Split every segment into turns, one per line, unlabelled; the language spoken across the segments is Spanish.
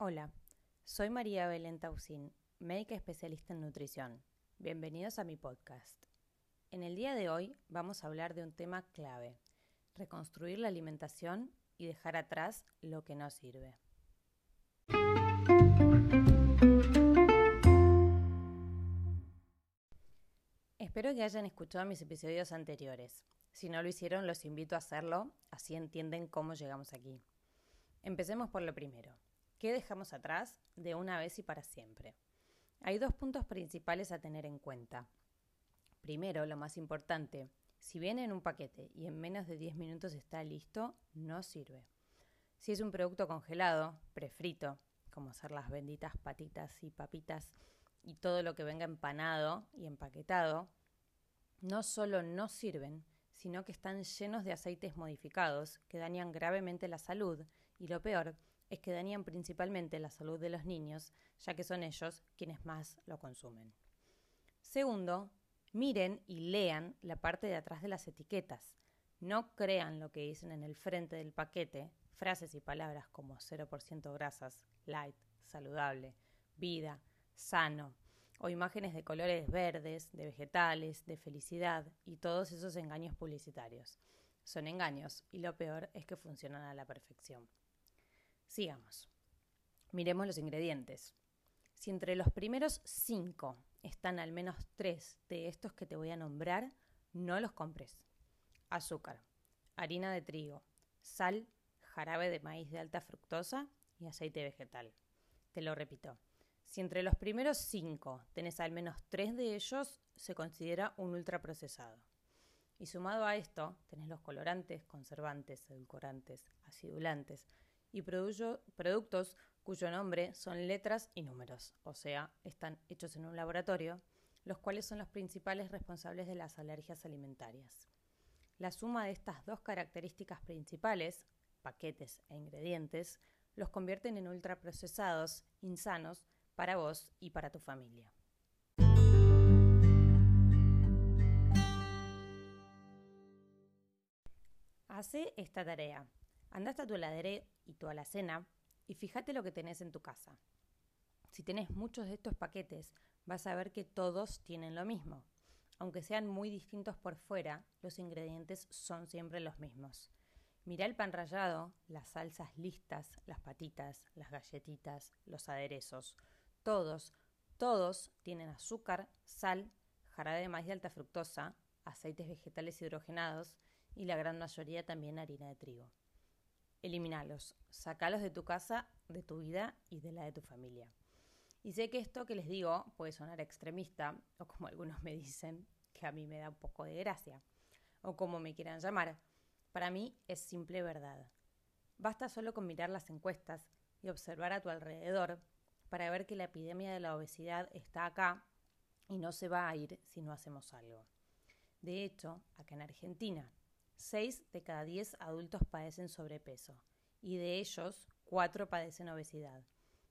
Hola, soy María Belén Tausín, médica especialista en nutrición. Bienvenidos a mi podcast. En el día de hoy vamos a hablar de un tema clave, reconstruir la alimentación y dejar atrás lo que no sirve. Espero que hayan escuchado mis episodios anteriores. Si no lo hicieron, los invito a hacerlo, así entienden cómo llegamos aquí. Empecemos por lo primero. ¿Qué dejamos atrás de una vez y para siempre? Hay dos puntos principales a tener en cuenta. Primero, lo más importante, si viene en un paquete y en menos de 10 minutos está listo, no sirve. Si es un producto congelado, prefrito, como ser las benditas patitas y papitas y todo lo que venga empanado y empaquetado, no solo no sirven, sino que están llenos de aceites modificados que dañan gravemente la salud y lo peor es que dañan principalmente la salud de los niños, ya que son ellos quienes más lo consumen. Segundo, miren y lean la parte de atrás de las etiquetas. No crean lo que dicen en el frente del paquete, frases y palabras como 0% grasas, light, saludable, vida, sano, o imágenes de colores verdes, de vegetales, de felicidad y todos esos engaños publicitarios. Son engaños y lo peor es que funcionan a la perfección. Sigamos. Miremos los ingredientes. Si entre los primeros cinco están al menos tres de estos que te voy a nombrar, no los compres. Azúcar, harina de trigo, sal, jarabe de maíz de alta fructosa y aceite vegetal. Te lo repito. Si entre los primeros cinco tenés al menos tres de ellos, se considera un ultraprocesado. Y sumado a esto, tenés los colorantes, conservantes, edulcorantes, acidulantes, y productos cuyo nombre son letras y números, o sea, están hechos en un laboratorio, los cuales son los principales responsables de las alergias alimentarias. La suma de estas dos características principales, paquetes e ingredientes, los convierten en ultraprocesados, insanos, para vos y para tu familia. Hace esta tarea. Anda hasta tu heladera y tu alacena y fíjate lo que tenés en tu casa. Si tenés muchos de estos paquetes, vas a ver que todos tienen lo mismo. Aunque sean muy distintos por fuera, los ingredientes son siempre los mismos. Mira el pan rallado, las salsas listas, las patitas, las galletitas, los aderezos. Todos, todos tienen azúcar, sal, jarabe de maíz de alta fructosa, aceites vegetales hidrogenados y la gran mayoría también harina de trigo. Elimínalos, sacalos de tu casa, de tu vida y de la de tu familia. Y sé que esto que les digo puede sonar extremista, o como algunos me dicen, que a mí me da un poco de gracia, o como me quieran llamar. Para mí es simple verdad. Basta solo con mirar las encuestas y observar a tu alrededor para ver que la epidemia de la obesidad está acá y no se va a ir si no hacemos algo. De hecho, acá en Argentina, 6 de cada 10 adultos padecen sobrepeso y de ellos 4 padecen obesidad.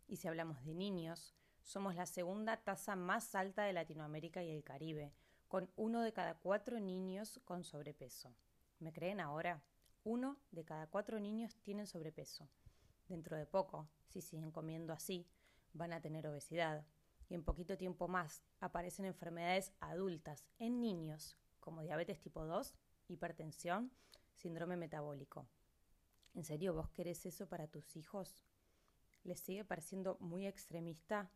Y si hablamos de niños, somos la segunda tasa más alta de Latinoamérica y el Caribe, con uno de cada cuatro niños con sobrepeso. ¿Me creen ahora? Uno de cada cuatro niños tienen sobrepeso. Dentro de poco, si siguen comiendo así, van a tener obesidad. Y en poquito tiempo más aparecen enfermedades adultas en niños, como diabetes tipo 2 hipertensión, síndrome metabólico. ¿En serio vos querés eso para tus hijos? ¿Les sigue pareciendo muy extremista?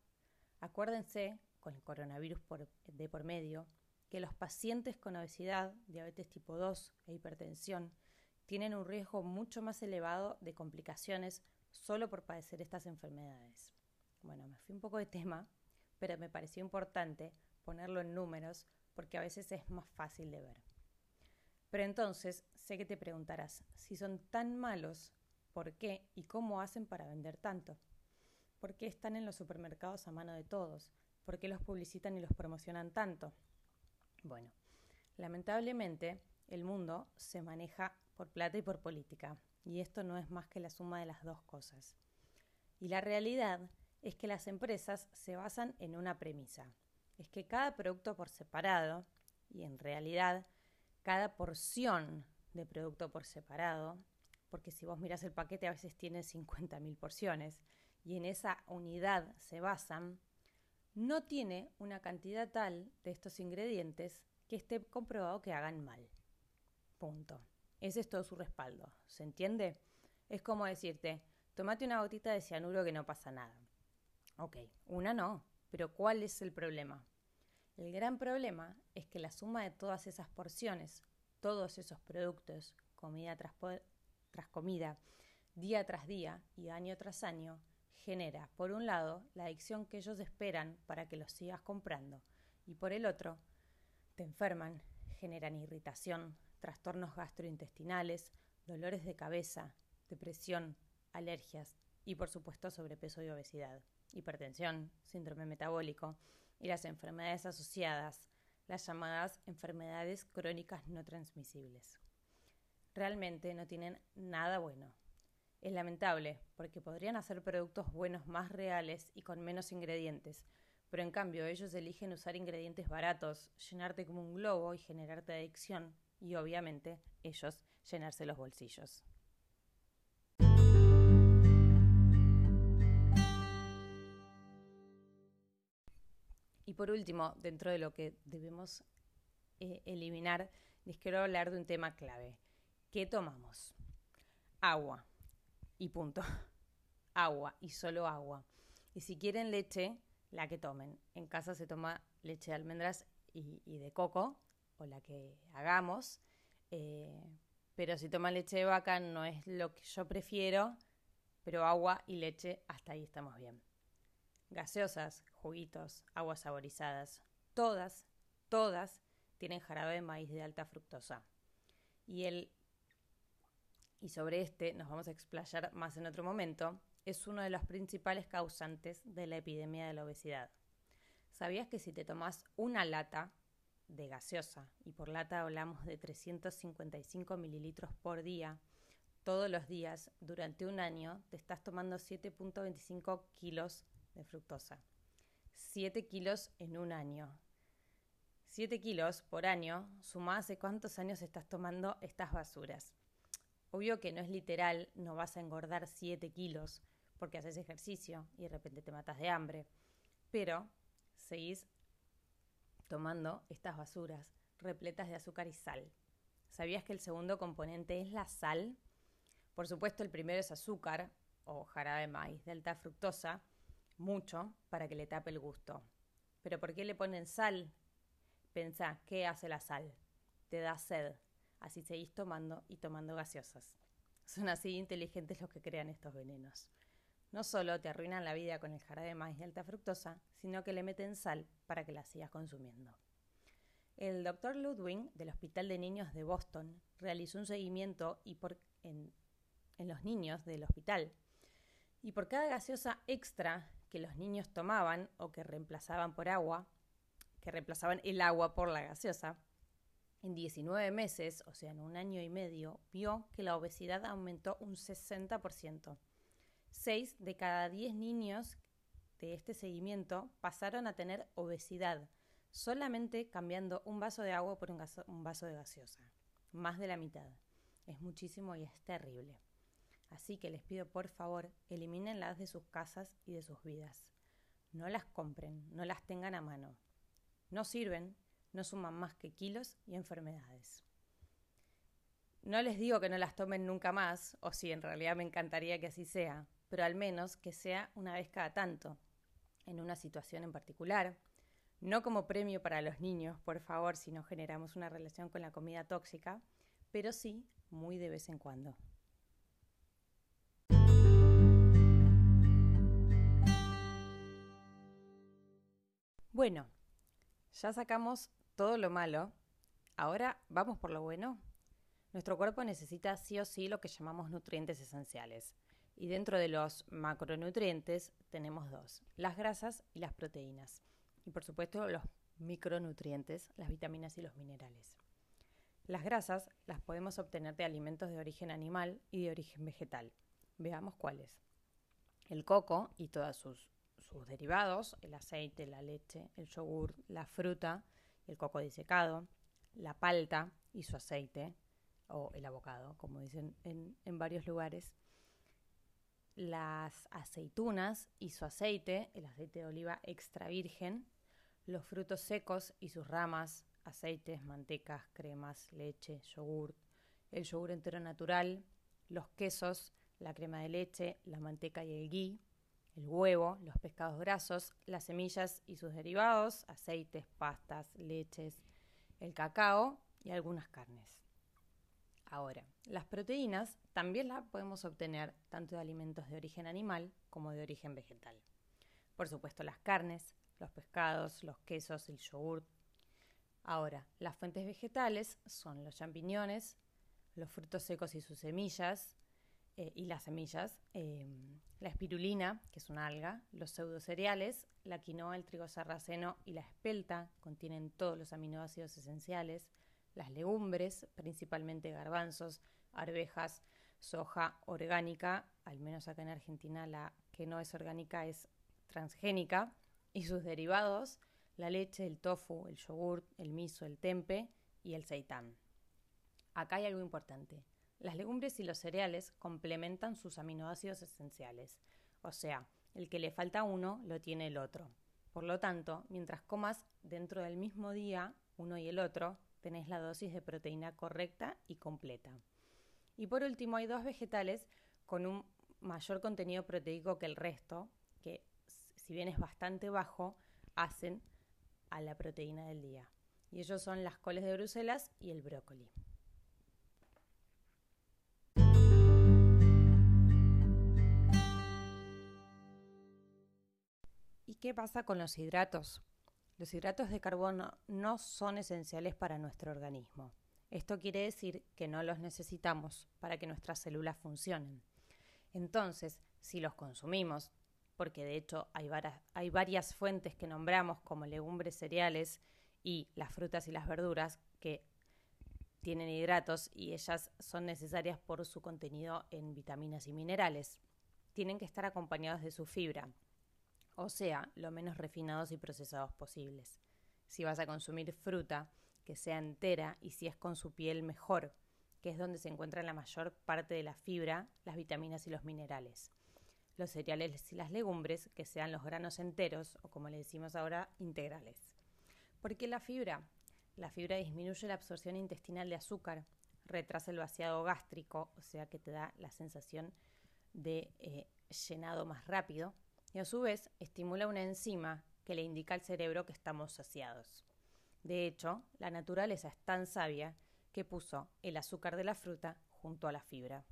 Acuérdense, con el coronavirus de por medio, que los pacientes con obesidad, diabetes tipo 2 e hipertensión tienen un riesgo mucho más elevado de complicaciones solo por padecer estas enfermedades. Bueno, me fui un poco de tema, pero me pareció importante ponerlo en números porque a veces es más fácil de ver. Pero entonces sé que te preguntarás, si son tan malos, ¿por qué y cómo hacen para vender tanto? ¿Por qué están en los supermercados a mano de todos? ¿Por qué los publicitan y los promocionan tanto? Bueno, lamentablemente el mundo se maneja por plata y por política, y esto no es más que la suma de las dos cosas. Y la realidad es que las empresas se basan en una premisa, es que cada producto por separado, y en realidad cada porción de producto por separado, porque si vos miras el paquete a veces tiene 50.000 porciones, y en esa unidad se basan, no tiene una cantidad tal de estos ingredientes que esté comprobado que hagan mal. Punto. Ese es todo su respaldo. ¿Se entiende? Es como decirte, tomate una gotita de cianuro que no pasa nada. Ok, una no, pero ¿cuál es el problema? El gran problema es que la suma de todas esas porciones, todos esos productos, comida tras, tras comida, día tras día y año tras año, genera, por un lado, la adicción que ellos esperan para que los sigas comprando, y por el otro, te enferman, generan irritación, trastornos gastrointestinales, dolores de cabeza, depresión, alergias y por supuesto sobrepeso y obesidad, hipertensión, síndrome metabólico y las enfermedades asociadas, las llamadas enfermedades crónicas no transmisibles. Realmente no tienen nada bueno. Es lamentable, porque podrían hacer productos buenos más reales y con menos ingredientes, pero en cambio ellos eligen usar ingredientes baratos, llenarte como un globo y generarte adicción, y obviamente ellos llenarse los bolsillos. Y por último, dentro de lo que debemos eh, eliminar, les quiero hablar de un tema clave. ¿Qué tomamos? Agua y punto. Agua y solo agua. Y si quieren leche, la que tomen. En casa se toma leche de almendras y, de coco, o la que hagamos. Eh, pero si toman leche de vaca no es lo que yo prefiero, pero agua y leche, hasta ahí estamos bien. Gaseosas, juguitos, aguas saborizadas, todas, todas tienen jarabe de maíz de alta fructosa. Y el y sobre este nos vamos a explayar más en otro momento, es uno de los principales causantes de la epidemia de la obesidad. ¿Sabías que si te tomas una lata de gaseosa, y por lata hablamos de 355 mililitros por día, todos los días, durante un año, te estás tomando 7.25 kilos de fructosa. 7 kilos en un año. 7 kilos por año, suma hace cuántos años estás tomando estas basuras. Obvio que no es literal, no vas a engordar 7 kilos porque haces ejercicio y de repente te matas de hambre, pero seguís tomando estas basuras repletas de azúcar y sal. ¿Sabías que el segundo componente es la sal? Por supuesto, el primero es azúcar o jarabe de maíz de alta fructosa, mucho para que le tape el gusto. Pero ¿por qué le ponen sal? Pensá, ¿qué hace la sal? Te da sed. Así seguís tomando y tomando gaseosas. Son así inteligentes los que crean estos venenos. No solo te arruinan la vida con el jarabe de maíz de alta fructosa, sino que le meten sal para que la sigas consumiendo. El doctor Ludwig del Hospital de Niños de Boston realizó un seguimiento en los niños del hospital. Y por cada gaseosa extra que los niños tomaban o que reemplazaban por agua, que reemplazaban el agua por la gaseosa, en 19 meses, o sea, en un año y medio, vio que la obesidad aumentó un 60%. 6 de cada 10 niños de este seguimiento pasaron a tener obesidad, solamente cambiando un vaso de agua por un, un vaso de gaseosa. Más de la mitad. Es muchísimo y es terrible. Así que les pido por favor, elimínenlas de sus casas y de sus vidas. No las compren, no las tengan a mano. No sirven, no suman más que kilos y enfermedades. No les digo que no las tomen nunca más, o si en realidad me encantaría que así sea, pero al menos que sea una vez cada tanto, en una situación en particular. No como premio para los niños, por favor, si no generamos una relación con la comida tóxica, pero sí muy de vez en cuando. Bueno, ya sacamos todo lo malo, ahora vamos por lo bueno. Nuestro cuerpo necesita sí o sí lo que llamamos nutrientes esenciales. Y dentro de los macronutrientes tenemos dos, las grasas y las proteínas. Y por supuesto los micronutrientes, las vitaminas y los minerales. Las grasas las podemos obtener de alimentos de origen animal y de origen vegetal. Veamos cuáles. El coco y todos sus, sus derivados, el aceite, la leche, el yogur, la fruta, el coco disecado, la palta y su aceite, o el abocado, como dicen en, varios lugares, las aceitunas y su aceite, el aceite de oliva extra virgen, los frutos secos y sus ramas, aceites, mantecas, cremas, leche, yogur, el yogur entero natural, los quesos, la crema de leche, la manteca y el ghee, el huevo, los pescados grasos, las semillas y sus derivados, aceites, pastas, leches, el cacao y algunas carnes. Ahora, las proteínas también las podemos obtener tanto de alimentos de origen animal como de origen vegetal. Por supuesto, las carnes, los pescados, los quesos, el yogur. Ahora, las fuentes vegetales son los champiñones, los frutos secos y sus semillas, eh, y las semillas, em, la espirulina, que es una alga, los pseudocereales, la quinoa, el trigo sarraceno y la espelta contienen todos los aminoácidos esenciales, las legumbres, principalmente garbanzos, arvejas, soja orgánica, al menos acá en Argentina la que no es orgánica es transgénica, y sus derivados, la leche, el tofu, el yogur, el miso, el tempe y el seitán. Acá hay algo importante. Las legumbres y los cereales complementan sus aminoácidos esenciales, o sea, el que le falta uno lo tiene el otro. Por lo tanto, mientras comas dentro del mismo día uno y el otro, tenés la dosis de proteína correcta y completa. Y por último, hay dos vegetales con un mayor contenido proteico que el resto, que si bien es bastante bajo, hacen a la proteína del día. Y ellos son las coles de Bruselas y el brócoli. ¿Y qué pasa con los hidratos? Los hidratos de carbono no son esenciales para nuestro organismo. Esto quiere decir que no los necesitamos para que nuestras células funcionen. Entonces, si los consumimos, porque de hecho hay, varias fuentes que nombramos como legumbres, cereales y las frutas y las verduras que tienen hidratos y ellas son necesarias por su contenido en vitaminas y minerales. Tienen que estar acompañados de su fibra, o sea, lo menos refinados y procesados posibles. Si vas a consumir fruta, que sea entera y si es con su piel mejor, que es donde se encuentra la mayor parte de la fibra, las vitaminas y los minerales. Los cereales y las legumbres, que sean los granos enteros o como le decimos ahora, integrales. ¿Por qué la fibra? La fibra disminuye la absorción intestinal de azúcar, retrasa el vaciado gástrico, o sea que te da la sensación de eh, llenado más rápido, y a su vez estimula una enzima que le indica al cerebro que estamos saciados. De hecho, la naturaleza es tan sabia que puso el azúcar de la fruta junto a la fibra.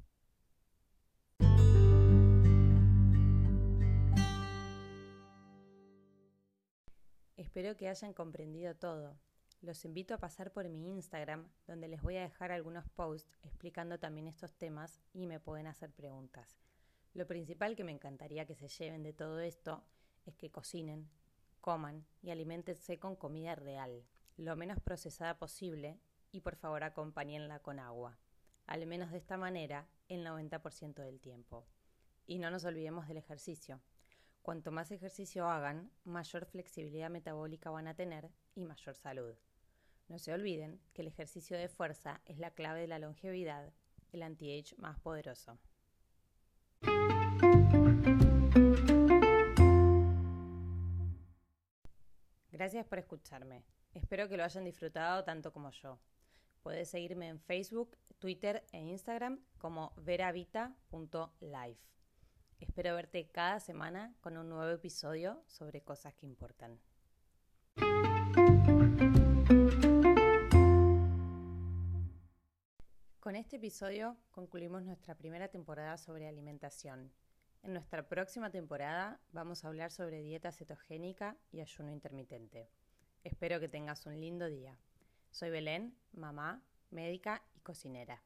Espero que hayan comprendido todo. Los invito a pasar por mi Instagram, donde les voy a dejar algunos posts explicando también estos temas y me pueden hacer preguntas. Lo principal que me encantaría que se lleven de todo esto es que cocinen, coman y alimentense con comida real, lo menos procesada posible y por favor acompáñenla con agua, al menos de esta manera el 90% del tiempo. Y no nos olvidemos del ejercicio. Cuanto más ejercicio hagan, mayor flexibilidad metabólica van a tener y mayor salud. No se olviden que el ejercicio de fuerza es la clave de la longevidad, el anti-age más poderoso. Gracias por escucharme. Espero que lo hayan disfrutado tanto como yo. Puedes seguirme en Facebook, Twitter e Instagram como veravita.life. Espero verte cada semana con un nuevo episodio sobre cosas que importan. Con este episodio concluimos nuestra primera temporada sobre alimentación. En nuestra próxima temporada vamos a hablar sobre dieta cetogénica y ayuno intermitente. Espero que tengas un lindo día. Soy Belén, mamá, médica y cocinera.